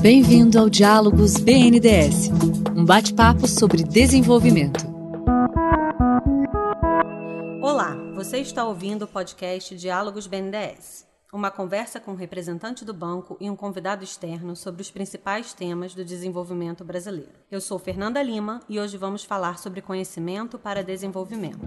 Bem-vindo ao Diálogos BNDES, um bate-papo sobre desenvolvimento. Olá, você está ouvindo o podcast Diálogos BNDES, uma conversa com um representante do banco e um convidado externo sobre os principais temas do desenvolvimento brasileiro. Eu sou Fernanda Lima e hoje vamos falar sobre conhecimento para desenvolvimento.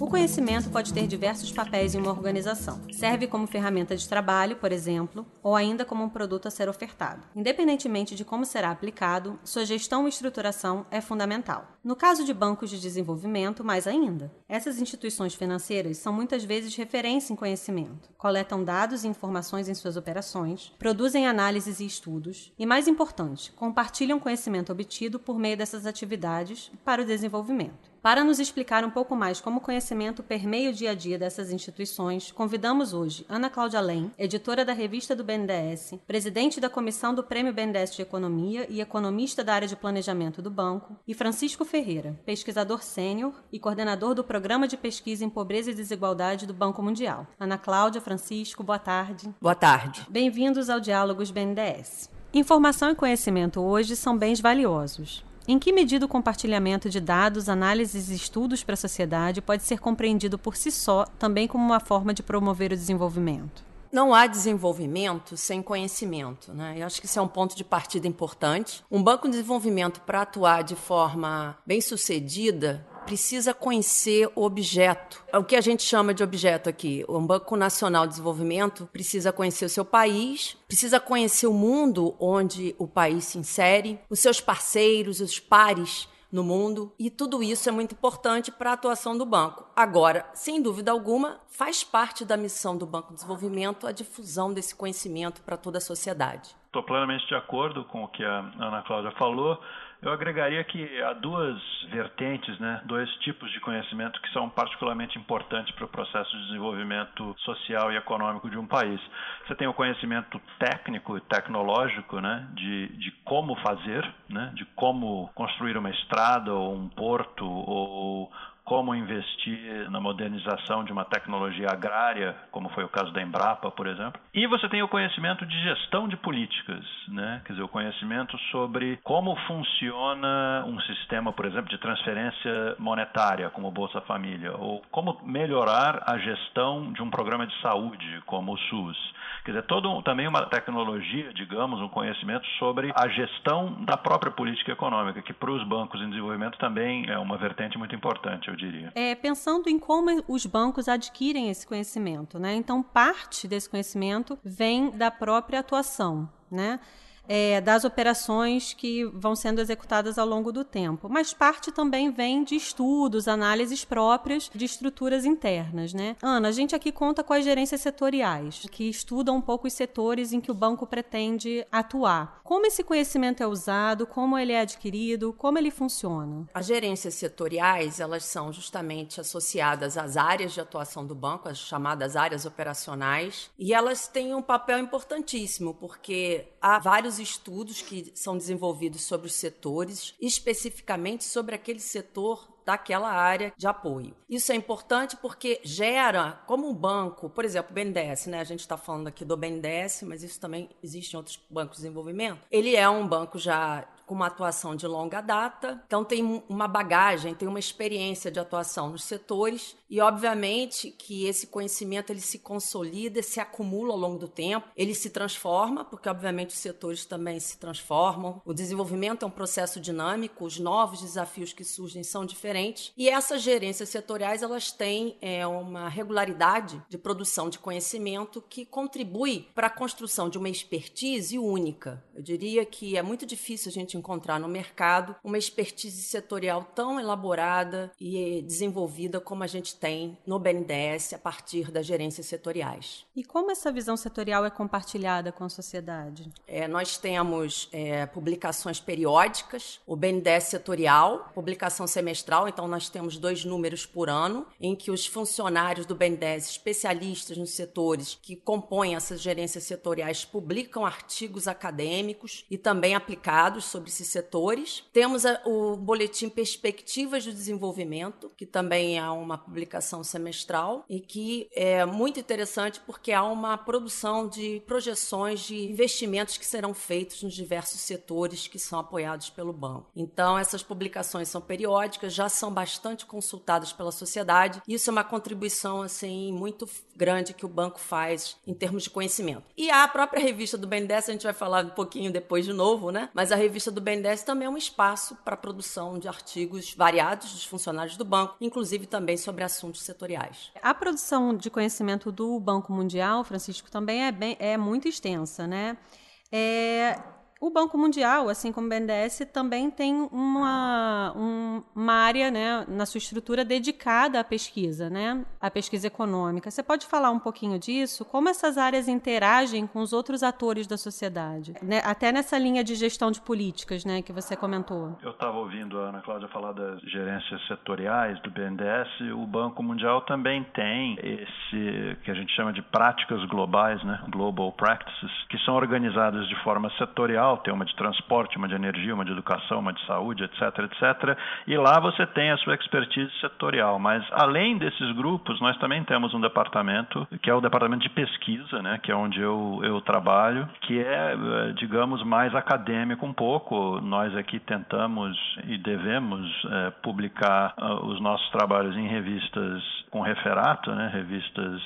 O conhecimento pode ter diversos papéis em uma organização. Serve como ferramenta de trabalho, por exemplo, ou ainda como um produto a ser ofertado. Independentemente de como será aplicado, sua gestão e estruturação é fundamental. No caso de bancos de desenvolvimento, mais ainda. Essas instituições financeiras são muitas vezes referência em conhecimento, coletam dados e informações em suas operações, produzem análises e estudos e, mais importante, compartilham conhecimento obtido por meio dessas atividades para o desenvolvimento. Para nos explicar um pouco mais como o conhecimento permeia o dia a dia dessas instituições, convidamos hoje Ana Cláudia Lem, editora da revista do BNDES, presidente da comissão do Prêmio BNDES de Economia e economista da área de planejamento do banco, e Francisco Ferreira, pesquisador sênior e coordenador do Programa de Pesquisa em Pobreza e Desigualdade do Banco Mundial. Ana Cláudia, Francisco, boa tarde. Boa tarde. Bem-vindos ao Diálogos BNDES. Informação e conhecimento hoje são bens valiosos. Em que medida o compartilhamento de dados, análises e estudos para a sociedade pode ser compreendido por si só também como uma forma de promover o desenvolvimento? Não há desenvolvimento sem conhecimento, né? Eu acho que isso é um ponto de partida importante. Um banco de desenvolvimento para atuar de forma bem sucedida precisa conhecer o objeto. O que a gente chama de objeto aqui, o Banco Nacional de Desenvolvimento precisa conhecer o seu país, precisa conhecer o mundo onde o país se insere, os seus parceiros, os pares no mundo, e tudo isso é muito importante para a atuação do banco. Agora, sem dúvida alguma, faz parte da missão do Banco de Desenvolvimento a difusão desse conhecimento para toda a sociedade. Estou plenamente de acordo com o que a Ana Cláudia falou. Eu agregaria que há duas vertentes, né, dois tipos de conhecimento que são particularmente importantes para o processo de desenvolvimento social e econômico de um país. Você tem o conhecimento técnico e tecnológico, né, de, de como fazer, né, de como construir uma estrada ou um porto ou como investir na modernização de uma tecnologia agrária, como foi o caso da Embrapa, por exemplo. E você tem o conhecimento de gestão de políticas, né? quer dizer, o conhecimento sobre como funciona um sistema, por exemplo, de transferência monetária, como o Bolsa Família, ou como melhorar a gestão de um programa de saúde, como o SUS. Quer dizer, todo, também uma tecnologia, digamos, um conhecimento sobre a gestão da própria política econômica, que para os bancos em desenvolvimento também é uma vertente muito importante, eu diria. É, pensando em como os bancos adquirem esse conhecimento, né? Então, parte desse conhecimento vem da própria atuação, né? É, das operações que vão sendo executadas ao longo do tempo. Mas parte também vem de estudos, análises próprias de estruturas internas. Né? Ana, a gente aqui conta com as gerências setoriais, que estudam um pouco os setores em que o banco pretende atuar. Como esse conhecimento é usado, como ele é adquirido, como ele funciona? As gerências setoriais, elas são justamente associadas às áreas de atuação do banco, as chamadas áreas operacionais, e elas têm um papel importantíssimo, porque há vários estudos que são desenvolvidos sobre os setores, especificamente sobre aquele setor daquela área de apoio. Isso é importante porque gera, como um banco, por exemplo, o BNDES, né? A gente está falando aqui do BNDES, mas isso também existe em outros bancos de desenvolvimento. Ele é um banco já com uma atuação de longa data, então tem uma bagagem, tem uma experiência de atuação nos setores e obviamente que esse conhecimento ele se consolida, se acumula ao longo do tempo, ele se transforma, porque obviamente os setores também se transformam. O desenvolvimento é um processo dinâmico, os novos desafios que surgem são diferentes e essas gerências setoriais elas têm é, uma regularidade de produção de conhecimento que contribui para a construção de uma expertise única. Eu diria que é muito difícil a gente encontrar no mercado uma expertise setorial tão elaborada e desenvolvida como a gente tem no BNDES a partir das gerências setoriais. E como essa visão setorial é compartilhada com a sociedade? É, nós temos é, publicações periódicas, o BNDES setorial, publicação semestral, então nós temos dois números por ano, em que os funcionários do BNDES, especialistas nos setores que compõem essas gerências setoriais, publicam artigos acadêmicos e também aplicados sobre esses setores. Temos o boletim Perspectivas do Desenvolvimento, que também é uma publicação publicação semestral e que é muito interessante porque há uma produção de projeções de investimentos que serão feitos nos diversos setores que são apoiados pelo banco. Então, essas publicações são periódicas, já são bastante consultadas pela sociedade. Isso é uma contribuição assim muito grande que o banco faz em termos de conhecimento. E a própria revista do BNDES, a gente vai falar um pouquinho depois de novo, né? Mas a revista do BNDES também é um espaço para a produção de artigos variados dos funcionários do banco, inclusive também sobre assuntos setoriais. A produção de conhecimento do Banco Mundial, Francisco, também é, bem, é muito extensa, né? É, o Banco Mundial, assim como o BNDES, também tem uma, um, uma área né, na sua estrutura dedicada à pesquisa, né, à pesquisa econômica. Você pode falar um pouquinho disso? Como essas áreas interagem com os outros atores da sociedade? Né, até nessa linha de gestão de políticas né, que você comentou. Eu estava ouvindo a Ana Cláudia falar das gerências setoriais do BNDES. O Banco Mundial também tem esse que a gente chama de práticas globais, né, global practices, que são organizadas de forma setorial tem uma de transporte, uma de energia, uma de educação, uma de saúde, etc, etc. E lá você tem a sua expertise setorial. Mas além desses grupos, nós também temos um departamento que é o departamento de pesquisa, né, que é onde eu, eu trabalho, que é, eh, digamos, mais acadêmico um pouco. Nós aqui tentamos e devemos é, publicar uh, os nossos trabalhos em revistas com referato, né, revistas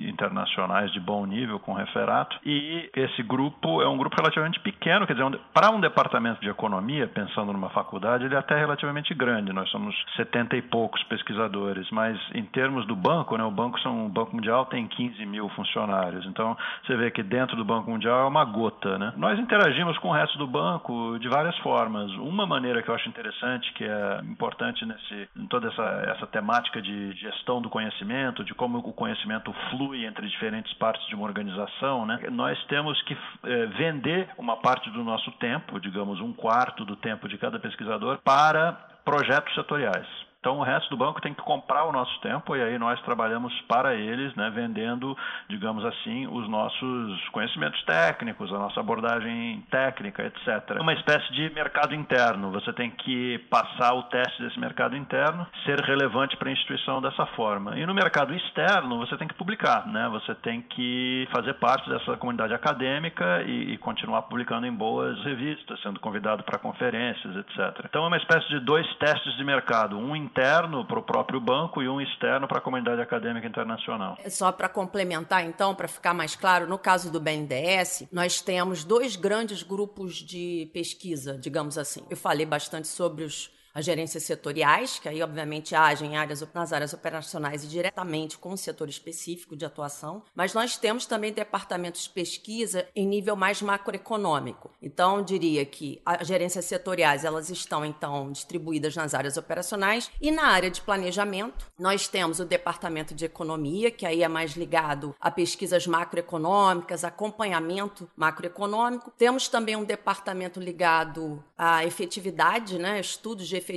internacionais de bom nível com referato. E esse grupo é um grupo relativamente pequeno quer dizer, para um departamento de economia, pensando numa faculdade, ele é até relativamente grande. Nós somos 70 e poucos pesquisadores, mas em termos do banco, né, o banco são o Banco Mundial tem 15 mil funcionários. Então você vê que dentro do Banco Mundial é uma gota, né? Nós interagimos com o resto do banco de várias formas. Uma maneira que eu acho interessante, que é importante nesse, em toda essa, essa temática de gestão do conhecimento, de como o conhecimento flui entre diferentes partes de uma organização, né? Nós temos que é, vender uma parte do do nosso tempo, digamos um quarto do tempo de cada pesquisador, para projetos setoriais. Então o resto do banco tem que comprar o nosso tempo e aí nós trabalhamos para eles, né, vendendo, digamos assim, os nossos conhecimentos técnicos, a nossa abordagem técnica, etc. Uma espécie de mercado interno. Você tem que passar o teste desse mercado interno, ser relevante para a instituição dessa forma. E no mercado externo você tem que publicar, né? Você tem que fazer parte dessa comunidade acadêmica e, e continuar publicando em boas revistas, sendo convidado para conferências, etc. Então é uma espécie de dois testes de mercado, um interno para o próprio banco e um externo para a comunidade acadêmica internacional. Só para complementar, então, para ficar mais claro, no caso do BNDES, nós temos dois grandes grupos de pesquisa, digamos assim. Eu falei bastante sobre os as gerências setoriais, que aí obviamente agem áreas, nas áreas operacionais e diretamente com o setor específico de atuação, mas nós temos também departamentos de pesquisa em nível mais macroeconômico. Então, diria que as gerências setoriais, elas estão então distribuídas nas áreas operacionais e na área de planejamento, nós temos o departamento de economia, que aí é mais ligado a pesquisas macroeconômicas, acompanhamento macroeconômico. Temos também um departamento ligado à efetividade, né, estudos de efetividade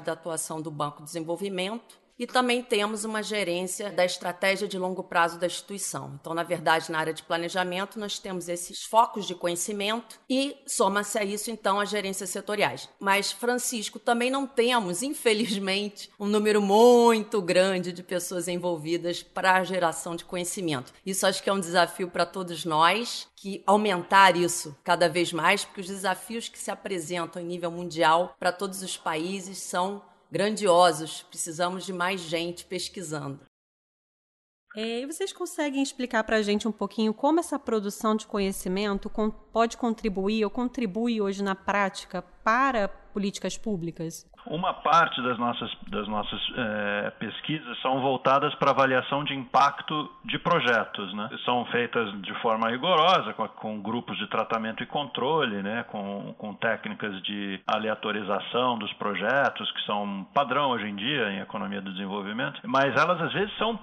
da atuação do Banco de Desenvolvimento e também temos uma gerência da estratégia de longo prazo da instituição. Então, na verdade, na área de planejamento, nós temos esses focos de conhecimento e soma-se a isso, então, as gerências setoriais. Mas, Francisco, também não temos, infelizmente, um número muito grande de pessoas envolvidas para a geração de conhecimento. Isso acho que é um desafio para todos nós, que aumentar isso cada vez mais, porque os desafios que se apresentam em nível mundial para todos os países são grandiosos. Precisamos de mais gente pesquisando. É, e vocês conseguem explicar para a gente um pouquinho como essa produção de conhecimento pode contribuir ou contribui hoje na prática para políticas públicas? Uma parte das nossas, das nossas é, pesquisas são voltadas para avaliação de impacto de projetos. Né? São feitas de forma rigorosa, com, com grupos de tratamento e controle, né? com, com técnicas de aleatorização dos projetos, que são padrão hoje em dia em economia do desenvolvimento, mas elas às vezes são,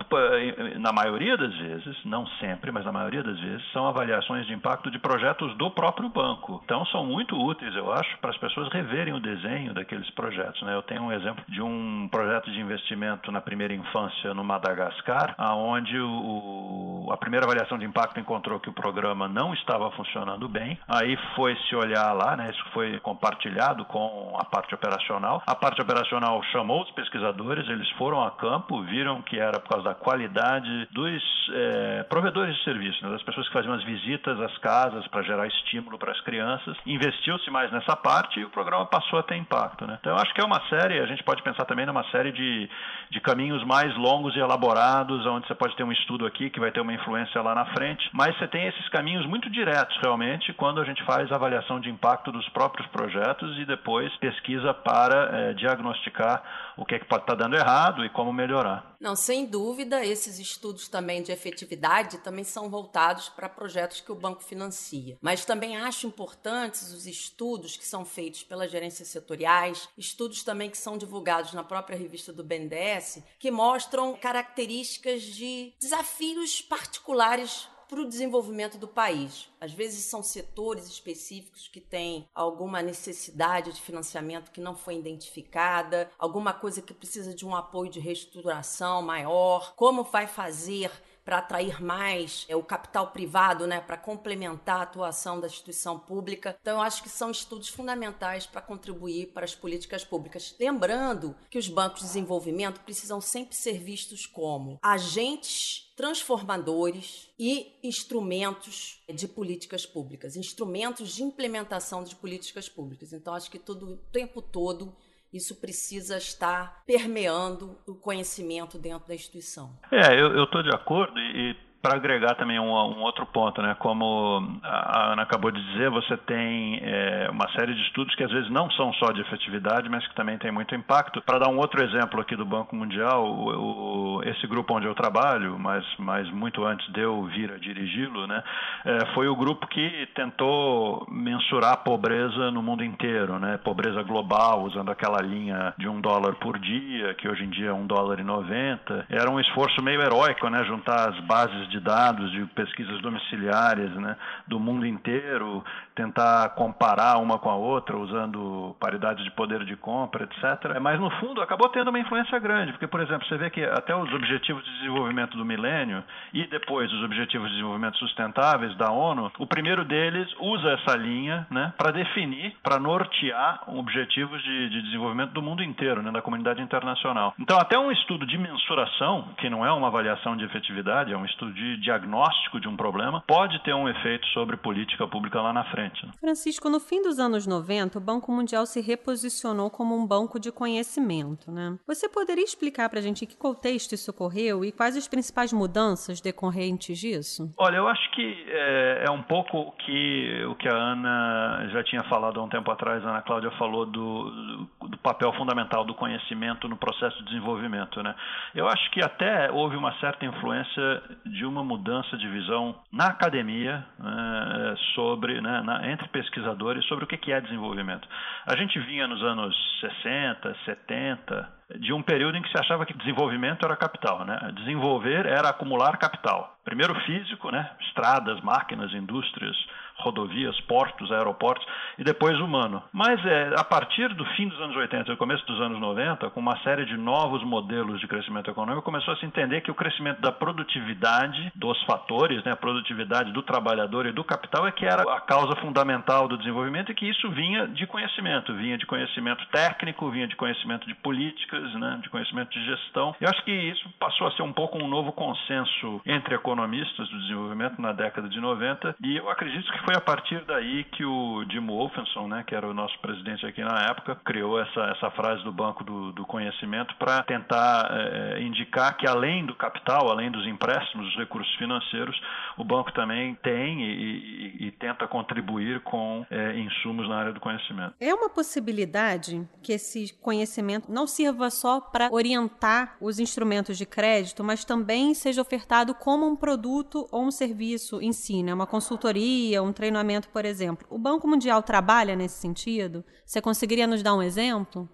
na maioria das vezes, não sempre, mas na maioria das vezes, são avaliações de impacto de projetos do próprio banco. Então são muito úteis, eu acho, para as pessoas reverem o desenho daqueles projetos. Né? Eu tenho um exemplo de um projeto de investimento na primeira infância no Madagascar, aonde o, a primeira avaliação de impacto encontrou que o programa não estava funcionando bem. Aí foi se olhar lá, né? Isso foi compartilhado com a parte operacional. A parte operacional chamou os pesquisadores, eles foram a campo, viram que era por causa da qualidade dos é, provedores de serviço, né? das pessoas que faziam as visitas às casas para gerar estímulo para as crianças. Investiu-se mais nessa parte e o programa passou a ter impacto, né? Então eu acho que é uma série, a gente pode pensar também numa série de, de caminhos mais longos e elaborados, onde você pode ter um estudo aqui que vai ter uma influência lá na frente, mas você tem esses caminhos muito diretos realmente quando a gente faz a avaliação de impacto dos próprios projetos e depois pesquisa para é, diagnosticar o que é que pode estar dando errado e como melhorar. Não, sem dúvida, esses estudos também de efetividade também são voltados para projetos que o banco financia. Mas também acho importantes os estudos que são feitos pelas gerências setoriais, estudos também que são divulgados na própria revista do BNDES, que mostram características de desafios particulares para o desenvolvimento do país. Às vezes são setores específicos que têm alguma necessidade de financiamento que não foi identificada, alguma coisa que precisa de um apoio de reestruturação maior, como vai fazer para atrair mais é, o capital privado, né, para complementar a atuação da instituição pública. Então, eu acho que são estudos fundamentais para contribuir para as políticas públicas. Lembrando que os bancos de desenvolvimento precisam sempre ser vistos como agentes transformadores e instrumentos de políticas públicas, instrumentos de implementação de políticas públicas. Então, acho que todo o tempo todo isso precisa estar permeando o conhecimento dentro da instituição. É, eu estou de acordo e para agregar também um, um, outro ponto, né? Como a Ana acabou de dizer, você tem é, uma série de estudos que às vezes não são só de efetividade, mas que também têm muito impacto. Para dar um outro exemplo aqui do Banco Mundial, o, o, esse grupo onde eu trabalho, mas, mas muito antes de eu vir a dirigi-lo, né? É, foi o grupo que tentou mensurar a pobreza no mundo inteiro, né? Pobreza global, usando aquela linha de um dólar por dia, que hoje em dia é um dólar e noventa. Era um esforço meio heróico, né? Juntar as bases de dados de pesquisas domiciliares né, do mundo inteiro, tentar comparar uma com a outra usando paridade de poder de compra, etc. Mas no fundo acabou tendo uma influência grande, porque por exemplo você vê que até os objetivos de desenvolvimento do milênio e depois os objetivos de desenvolvimento sustentáveis da ONU, o primeiro deles usa essa linha né, para definir, para nortear objetivos de, de, desenvolvimento do mundo inteiro, né, da comunidade internacional. Então até um estudo de mensuração, que não é uma avaliação de efetividade, é um estudo de diagnóstico de um problema pode ter um efeito sobre política pública lá na frente. Francisco, no fim dos anos 90, o Banco Mundial se reposicionou como um banco de conhecimento. Né? Você poderia explicar para a gente em que contexto isso ocorreu e quais as principais mudanças decorrentes disso? Olha, eu acho que é, é um pouco o que, o que a Ana já tinha falado há um tempo atrás, a Ana Cláudia falou do, do papel fundamental do conhecimento no processo de desenvolvimento. Né? Eu acho que até houve uma certa influência de uma mudança de visão na academia né, sobre, né, na, entre pesquisadores sobre o que é desenvolvimento. A gente vinha nos anos 60, 70 de um período em que se achava que desenvolvimento era capital, né? Desenvolver era acumular capital. Primeiro físico, né? Estradas, máquinas, indústrias, rodovias, portos, aeroportos, e depois humano. Mas é, a partir do fim dos anos 80 e começo dos anos 90, com uma série de novos modelos de crescimento econômico, começou a se entender que o crescimento da produtividade dos fatores, né, a produtividade do trabalhador e do capital, é que era a causa fundamental do desenvolvimento e que isso vinha de conhecimento, vinha de conhecimento técnico, vinha de conhecimento de políticas, né, de conhecimento de gestão. Eu acho que isso passou a ser um pouco um novo consenso entre economistas do desenvolvimento na década de 90 e eu acredito que foi a partir daí que o Jim Wolfenson, né, que era o nosso presidente aqui na época, criou essa, essa frase do Banco do, do Conhecimento para tentar é, indicar que além do capital, além dos empréstimos, dos recursos financeiros, o banco também tem e, e, e tenta contribuir com é, insumos na área do conhecimento. É uma possibilidade que esse conhecimento não sirva só para orientar os instrumentos de crédito, mas também seja ofertado como um produto ou um serviço em si, né? uma consultoria, um treinamento, por exemplo. O Banco Mundial trabalha nesse sentido? Você conseguiria nos dar um exemplo?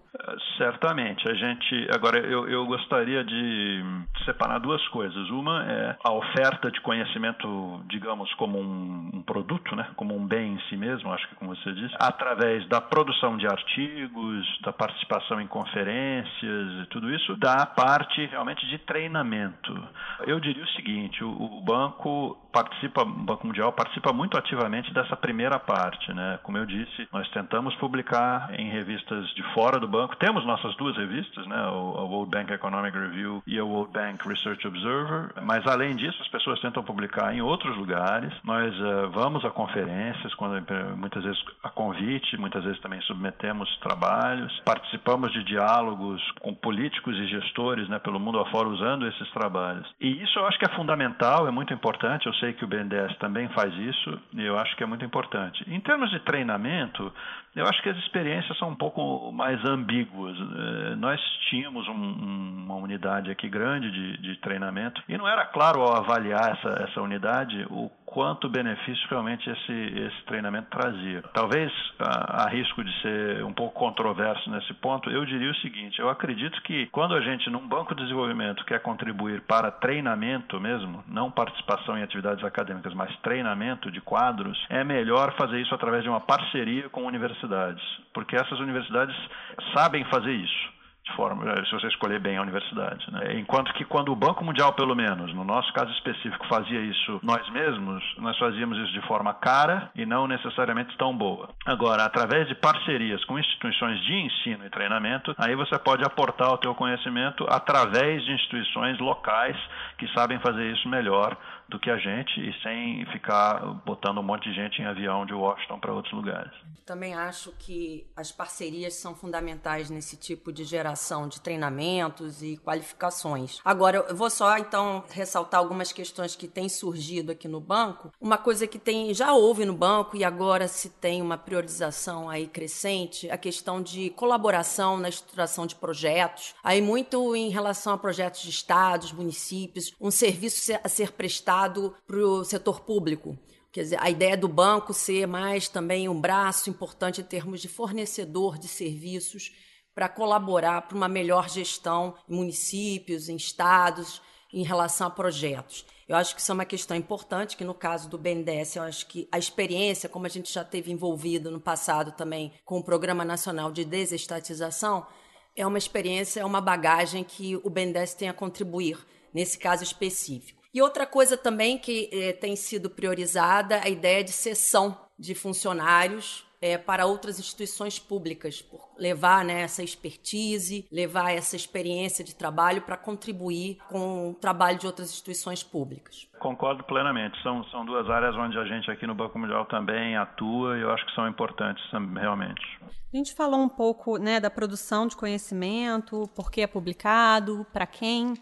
Certamente. A gente. Agora, eu, eu gostaria de separar duas coisas. Uma é a oferta de conhecimento, digamos, como um, um, produto, né? como um bem em si mesmo, acho que como você disse, através da produção de artigos, da participação em conferências e tudo isso, da parte realmente de treinamento. Eu diria o seguinte: o, o banco participa, o Banco Mundial participa muito ativamente dessa primeira parte, né? Como eu disse, nós tentamos publicar em revistas de fora do banco. Temos nossas duas revistas, né? O, World Bank Economic Review e o World Bank Research Observer. Mas além disso, as pessoas tentam publicar em outros lugares. Nós uh, vamos a conferências, quando muitas vezes a convite, muitas vezes também submetemos trabalhos. Participamos de diálogos com políticos e gestores, né? Pelo mundo afora usando esses trabalhos. E isso eu acho que é fundamental, é muito importante. Eu sei que o BNDES também faz isso e eu acho que é muito importante. Em termos de treinamento, eu acho que as experiências são um pouco mais ambíguas. É, nós tínhamos um, uma unidade aqui grande de, de, treinamento e não era claro ao avaliar essa, essa unidade o quanto benefício realmente esse, esse treinamento trazia. Talvez a, a, risco de ser um pouco controverso nesse ponto, eu diria o seguinte: eu acredito que quando a gente, num banco de desenvolvimento, quer contribuir para treinamento mesmo, não participação em atividades acadêmicas, mas treinamento de quadros, é melhor fazer isso através de uma parceria com universidades, porque essas universidades sabem fazer isso de forma, eh, se você escolher bem a universidade. Né? Enquanto que quando o Banco Mundial, pelo menos, no nosso caso específico, fazia isso nós mesmos, nós fazíamos isso de forma cara e não necessariamente tão boa. Agora, através de parcerias com instituições de ensino e treinamento, aí você pode aportar o teu conhecimento através de instituições locais que sabem fazer isso melhor do que a gente e sem ficar botando um monte de gente em avião de Washington para outros lugares. Também acho que as parcerias são fundamentais nesse tipo de geração de treinamentos e qualificações. Agora, eu vou só então ressaltar algumas questões que têm surgido aqui no banco. Uma coisa que tem já houve no banco e agora se tem uma priorização aí crescente, a questão de colaboração na estruturação de projetos. Aí muito em relação a projetos de estados, municípios, um serviço a ser prestado para o setor público. Quer dizer, a ideia do banco ser mais também um braço importante em termos de fornecedor de serviços para colaborar para uma melhor gestão em municípios, em estados, em relação a projetos. Eu acho que isso é uma questão importante, que no caso do BNDES, eu acho que a experiência, como a gente já teve envolvido no passado também com o Programa Nacional de Desestatização, é uma experiência, é uma bagagem que o BNDES tem a contribuir nesse caso específico. E outra coisa também que eh, tem sido priorizada, a ideia de cessão de funcionários é, para outras instituições públicas, por levar né, essa expertise, levar essa experiência de trabalho para contribuir com o trabalho de outras instituições públicas. Concordo plenamente. São, são duas áreas onde a gente aqui no Banco Mundial também atua e eu acho que são importantes realmente. A gente falou um pouco né, da produção de conhecimento, por que é publicado, para quem.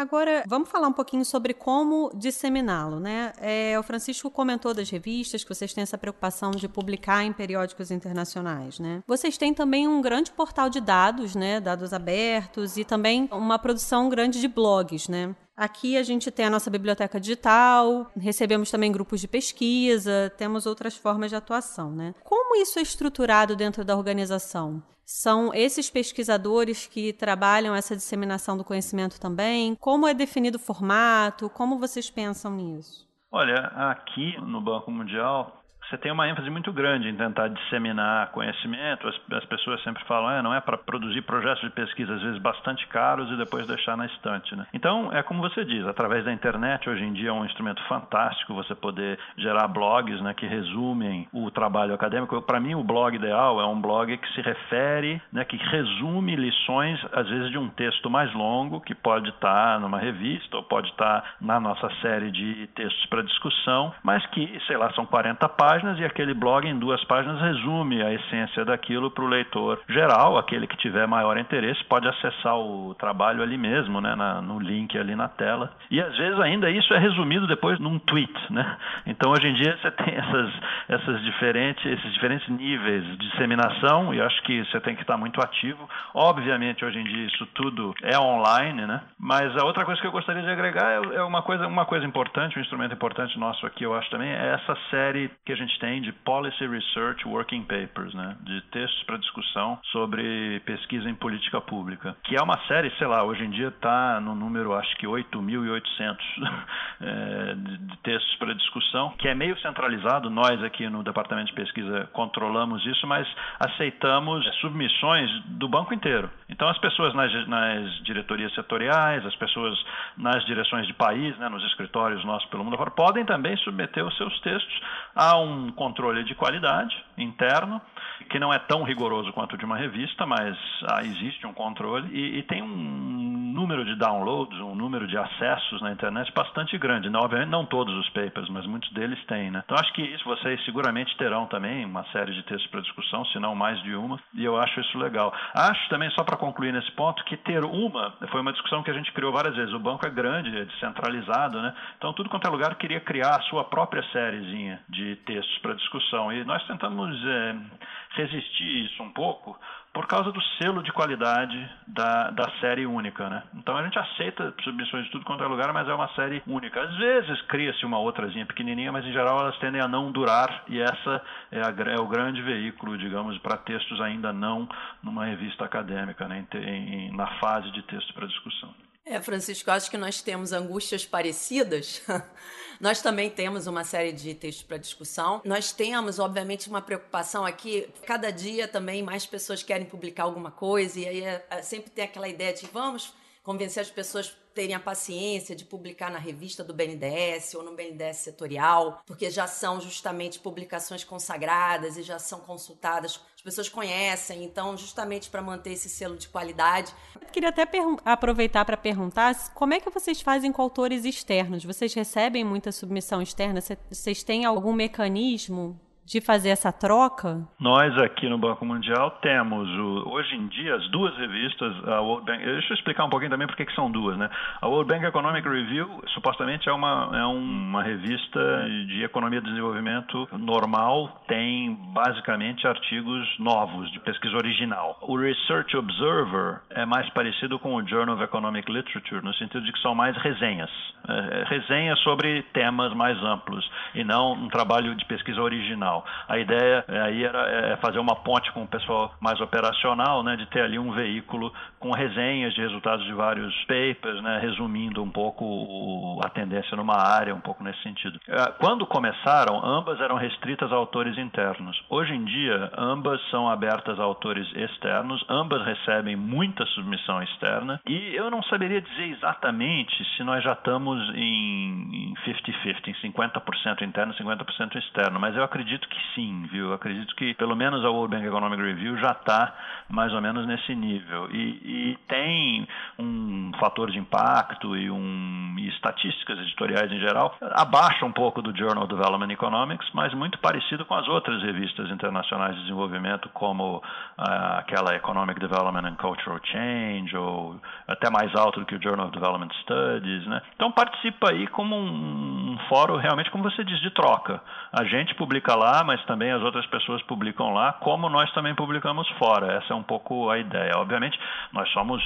Agora, vamos falar um pouquinho sobre como disseminá-lo, né? É, o Francisco comentou das revistas, que vocês têm essa preocupação de publicar em periódicos internacionais, né? Vocês têm também um grande portal de dados, né? Dados abertos e também uma produção grande de blogs, né? Aqui a gente tem a nossa biblioteca digital, recebemos também grupos de pesquisa, temos outras formas de atuação, né? Como isso é estruturado dentro da organização? São esses pesquisadores que trabalham essa disseminação do conhecimento também? Como é definido o formato? Como vocês pensam nisso? Olha, aqui no Banco Mundial você tem uma ênfase muito grande em tentar disseminar conhecimento. As, as pessoas sempre falam, ah, não é para produzir projetos de pesquisa, às vezes bastante caros, e depois deixar na estante. Né? Então, é como você diz, através da internet, hoje em dia é um instrumento fantástico você poder gerar blogs né, que resumem o trabalho acadêmico. Para mim, o blog ideal é um blog que se refere, né, que resume lições, às vezes, de um texto mais longo, que pode estar tá numa revista ou pode estar tá na nossa série de textos para discussão, mas que, sei lá, são 40 páginas páginas e aquele blog em duas páginas resume a essência daquilo para o leitor geral, aquele que tiver maior interesse pode acessar o trabalho ali mesmo, né, na, no link ali na tela. E às vezes ainda isso é resumido depois num tweet, né? Então hoje em dia você tem essas, essas diferentes, esses diferentes níveis de disseminação e acho que você tem que estar muito ativo. Obviamente, hoje em dia isso tudo é online, né? Mas a outra coisa que eu gostaria de agregar é, é uma coisa, uma coisa importante, um instrumento importante nosso aqui, eu acho também, é essa série que a gente tem de Policy Research Working Papers, né? De textos para discussão sobre pesquisa em política pública, que é uma série, sei lá, hoje em dia está no número, acho que 8.800 é, de textos para discussão, que é meio centralizado. Nós aqui no Departamento de Pesquisa controlamos isso, mas aceitamos submissões do banco inteiro. Então, as pessoas nas, nas diretorias setoriais, as pessoas nas direções de país, né, nos escritórios nossos pelo mundo afora, podem também submeter os seus textos a um controle de qualidade interno, que não é tão rigoroso quanto o de uma revista, mas ah, existe um controle e, e tem um número de downloads, um número de acessos na internet bastante grande. Não, obviamente não todos os papers, mas muitos deles têm. Né? Então acho que isso vocês seguramente terão também uma série de textos para discussão, se não mais de uma, e eu acho isso legal. Acho também, só para concluir nesse ponto, que ter uma foi uma discussão que a gente criou várias vezes. O banco é grande, é descentralizado, né? então tudo quanto é lugar queria criar a sua própria sériezinha de textos para discussão. E nós tentamos é, resistir isso um pouco por causa do selo de qualidade da, da série única, né? Então a gente aceita submissões de tudo quanto é lugar, mas é uma série única. Às vezes cria-se uma outrazinha pequenininha, mas em geral elas tendem a não durar e essa é, a, é o grande veículo, digamos, para textos ainda não numa revista acadêmica, né? em, em, na fase de texto para discussão. É, Francisco, acho que nós temos angústias parecidas. nós também temos uma série de textos para discussão. Nós temos, obviamente, uma preocupação aqui. Cada dia também mais pessoas querem publicar alguma coisa, e aí é, é, sempre tem aquela ideia de vamos convencer as pessoas terem a paciência de publicar na revista do BNDES ou no BNDES setorial, porque já são justamente publicações consagradas e já são consultadas, as pessoas conhecem, então justamente para manter esse selo de qualidade. Eu queria até aproveitar para perguntar como é que vocês fazem com autores externos? Vocês recebem muita submissão externa? Vocês têm algum mecanismo de fazer essa troca? Nós aqui no Banco Mundial temos, o, hoje em dia, as duas revistas, a World Bank, deixa eu explicar um pouquinho também porque que são duas, né? A World Bank Economic Review, supostamente é uma, é uma revista de economia e desenvolvimento normal, tem basicamente artigos novos, de pesquisa original. O Research Observer é mais parecido com o Journal of Economic Literature, no sentido de que são mais resenhas. É, resenhas sobre temas mais amplos, e não um trabalho de pesquisa original. A ideia é, aí era é, fazer uma ponte com o pessoal mais operacional, né, de ter ali um veículo com resenhas de resultados de vários papers, né, resumindo um pouco a tendência numa área, um pouco nesse sentido. É, quando começaram, ambas eram restritas a autores internos. Hoje em dia, ambas são abertas a autores externos, ambas recebem muita submissão externa, e eu não saberia dizer exatamente se nós já estamos em 50-50, em 50% interno, 50% externo, mas eu acredito que sim, viu? Eu acredito que pelo menos a World Bank Economic Review já está mais ou menos nesse nível. E, e, tem um fator de impacto e, um, e estatísticas editoriais em geral, abaixo um pouco do Journal of Development Economics, mas muito parecido com as outras revistas internacionais de desenvolvimento, como uh, aquela Economic Development and Cultural Change, ou até mais alto do que o Journal of Development Studies. Né? Então participa aí como um, um fórum realmente, como você diz, de troca. A gente publica lá mas também as outras pessoas publicam lá, como nós também publicamos fora. Essa é um pouco a ideia. Obviamente, nós somos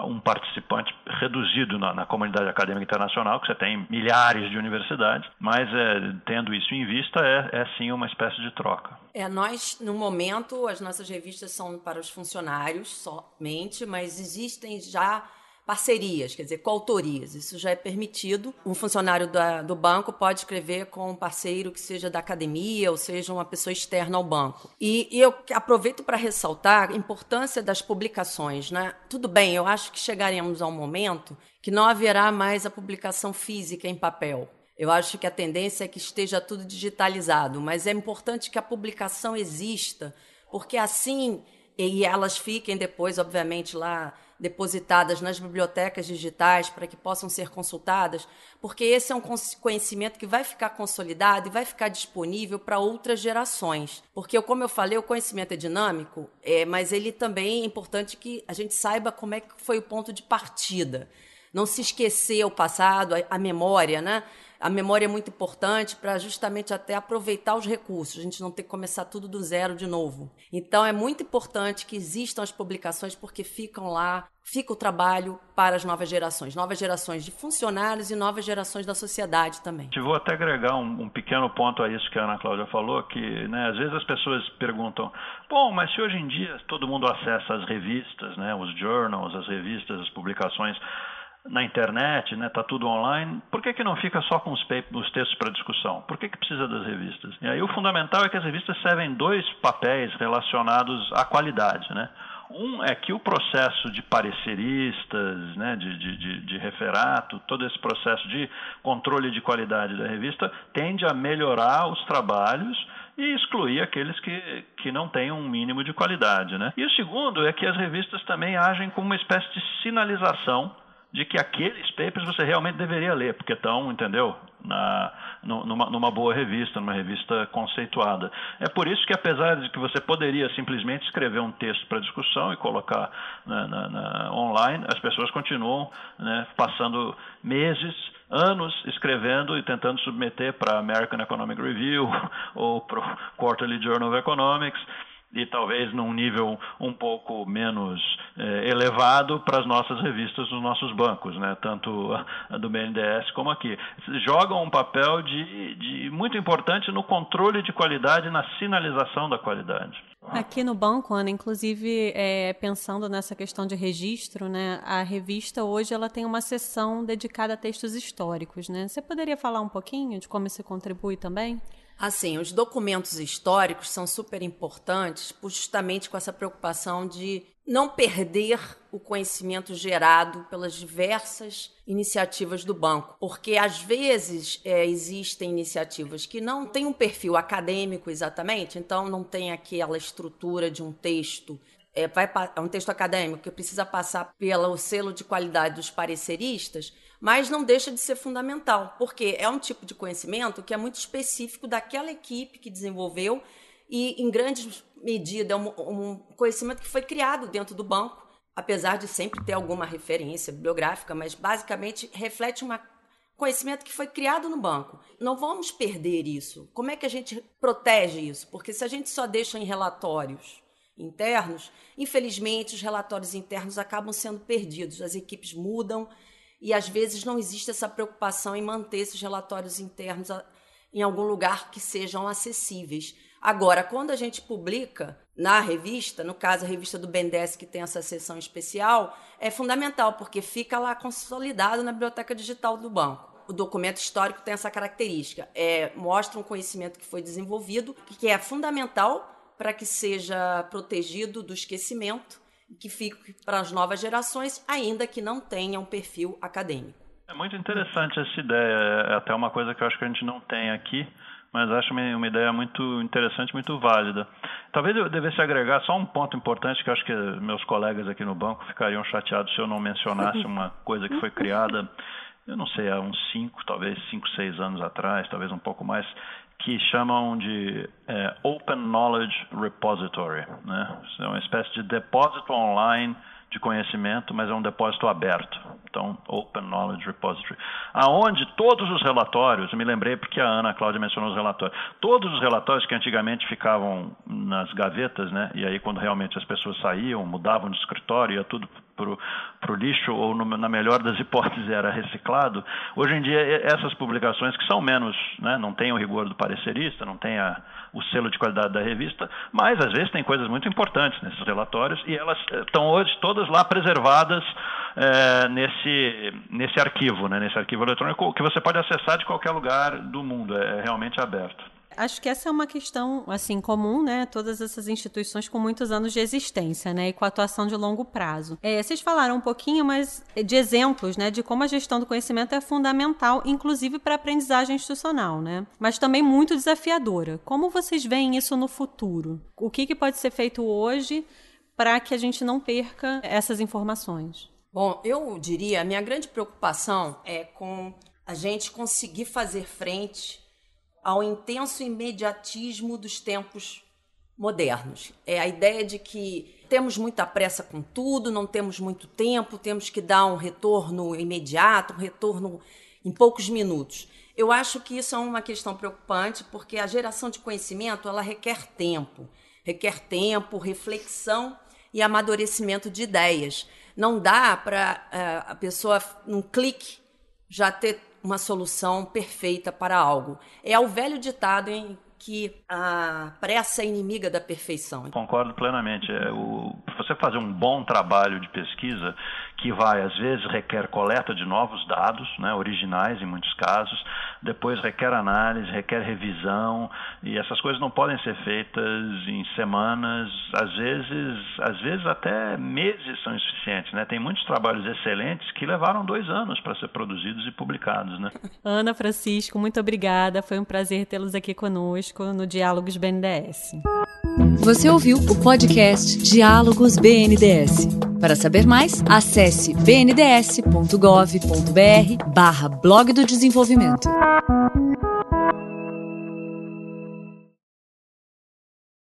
um participante reduzido na, na comunidade acadêmica internacional, que você tem milhares de universidades, mas é, tendo isso em vista, é, é sim uma espécie de troca. É, nós, no momento, as nossas revistas são para os funcionários somente, mas existem já parcerias, quer dizer, coautorias. Isso já é permitido. Um funcionário da, do banco pode escrever com um parceiro que seja da academia ou seja uma pessoa externa ao banco. E, e eu aproveito para ressaltar a importância das publicações. Né? Tudo bem, eu acho que chegaremos a um momento que não haverá mais a publicação física em papel. Eu acho que a tendência é que esteja tudo digitalizado, mas é importante que a publicação exista, porque assim e elas fiquem depois, obviamente, lá depositadas nas bibliotecas digitais para que possam ser consultadas, porque esse é um conhecimento que vai ficar consolidado e vai ficar disponível para outras gerações. Porque, como eu falei, o conhecimento é dinâmico, é, mas ele também é importante que a gente saiba como é que foi o ponto de partida. Não se esquecer o passado, a, a memória, né? A memória é muito importante para justamente até aproveitar os recursos, a gente não ter que começar tudo do zero de novo. Então é muito importante que existam as publicações porque ficam lá, fica o trabalho para as novas gerações, novas gerações de funcionários e novas gerações da sociedade também. Eu vou até agregar um, um pequeno ponto a isso que a Ana Cláudia falou, que né, às vezes as pessoas perguntam, bom, mas se hoje em dia todo mundo acessa as revistas, né, os journals, as revistas, as publicações, na internet, né, tá tudo online, por que, que não fica só com os, os textos para discussão? Por que, que precisa das revistas? E aí o fundamental é que as revistas servem dois papéis relacionados à qualidade, né? Um é que o processo de pareceristas, né, de, de, de, referato, todo esse processo de controle de qualidade da revista tende a melhorar os trabalhos e excluir aqueles que, que não têm um mínimo de qualidade. Né? E o segundo é que as revistas também agem como uma espécie de sinalização de que aqueles papers você realmente deveria ler, porque estão, entendeu? Na, numa, numa, boa revista, numa revista conceituada. É por isso que, apesar de que você poderia simplesmente escrever um texto para discussão e colocar na, na, na, online, as pessoas continuam né, passando meses, anos escrevendo e tentando submeter para American Economic Review ou para o Quarterly Journal of Economics e talvez num nível um pouco menos eh, elevado para as nossas revistas dos nossos bancos, né? tanto a, do BNDES como aqui. Jogam um papel de, de muito importante no controle de qualidade na sinalização da qualidade. Aqui no banco, Ana, inclusive é, pensando nessa questão de registro, né, a revista hoje ela tem uma seção dedicada a textos históricos. Né? Você poderia falar um pouquinho de como isso contribui também? Assim, os documentos históricos são super importantes justamente com essa preocupação de não perder o conhecimento gerado pelas diversas iniciativas do banco, porque às vezes é, existem iniciativas que não têm um perfil acadêmico exatamente, então não tem aquela estrutura de um texto é, vai, é um texto acadêmico que precisa passar pelo selo de qualidade dos pareceristas, mas não deixa de ser fundamental, porque é um tipo de conhecimento que é muito específico daquela equipe que desenvolveu e, em grande medida, é um, um conhecimento que foi criado dentro do banco, apesar de sempre ter alguma referência bibliográfica, mas basicamente reflete um conhecimento que foi criado no banco. Não vamos perder isso. Como é que a gente protege isso? Porque se a gente só deixa em relatórios internos, infelizmente os relatórios internos acabam sendo perdidos. As equipes mudam e às vezes não existe essa preocupação em manter esses relatórios internos em algum lugar que sejam acessíveis. Agora, quando a gente publica na revista, no caso a revista do Bendes que tem essa seção especial, é fundamental porque fica lá consolidado na biblioteca digital do banco. O documento histórico tem essa característica, é, mostra um conhecimento que foi desenvolvido, que é fundamental para que seja protegido do esquecimento que fique para as novas gerações, ainda que não tenha um perfil acadêmico. É muito interessante essa ideia, é até uma coisa que eu acho que a gente não tem aqui, mas acho uma ideia muito interessante, muito válida. Talvez eu devesse agregar só um ponto importante que acho que meus colegas aqui no banco ficariam chateados se eu não mencionasse uma coisa que foi criada, eu não sei, há uns cinco, talvez cinco, seis anos atrás, talvez um pouco mais, que chamam de é, Open Knowledge Repository. Né? É uma espécie de depósito online de conhecimento, mas é um depósito aberto. Então, Open Knowledge Repository. Aonde todos os relatórios, me lembrei porque a Ana Cláudia mencionou os relatórios, todos os relatórios que antigamente ficavam nas gavetas, né, e aí quando realmente as pessoas saíam, mudavam de escritório, ia tudo para o lixo, ou no, na melhor das hipóteses era reciclado, hoje em dia essas publicações que são menos, né, não têm o rigor do parecerista, não tem a, o selo de qualidade da revista, mas às vezes tem coisas muito importantes nesses relatórios e elas eh, estão hoje todas lá preservadas é, nesse, nesse arquivo, né, nesse arquivo eletrônico que você pode acessar de qualquer lugar do mundo, é, é realmente aberto. Acho que essa é uma questão, assim, comum, né? Todas essas instituições com muitos anos de existência, né? E com atuação de longo prazo. É, vocês falaram um pouquinho, mas de exemplos, né? De como a gestão do conhecimento é fundamental, inclusive para a aprendizagem institucional, né? Mas também muito desafiadora. Como vocês veem isso no futuro? O que, que pode ser feito hoje para que a gente não perca essas informações? Bom, eu diria, a minha grande preocupação é com a gente conseguir fazer frente ao intenso imediatismo dos tempos modernos. É a ideia de que temos muita pressa com tudo, não temos muito tempo, temos que dar um retorno imediato, um retorno em poucos minutos. Eu acho que isso é uma questão preocupante, porque a geração de conhecimento ela requer tempo, requer tempo, reflexão e amadurecimento de ideias. Não dá para uh, a pessoa, num clique, já ter uma solução perfeita para algo. É o velho ditado em que a pressa é inimiga da perfeição. Concordo plenamente. É, o, você fazer um bom trabalho de pesquisa, que vai, às vezes, requer coleta de novos dados, né, originais em muitos casos, depois requer análise, requer revisão, e essas coisas não podem ser feitas em semanas, às vezes, às vezes até meses são insuficientes. Né? Tem muitos trabalhos excelentes que levaram dois anos para ser produzidos e publicados. Né? Ana Francisco, muito obrigada. Foi um prazer tê-los aqui conosco no Diálogos BNDES. Você ouviu o podcast Diálogos BNDES. Para saber mais, acesse bnds.gov.br barra blog do desenvolvimento.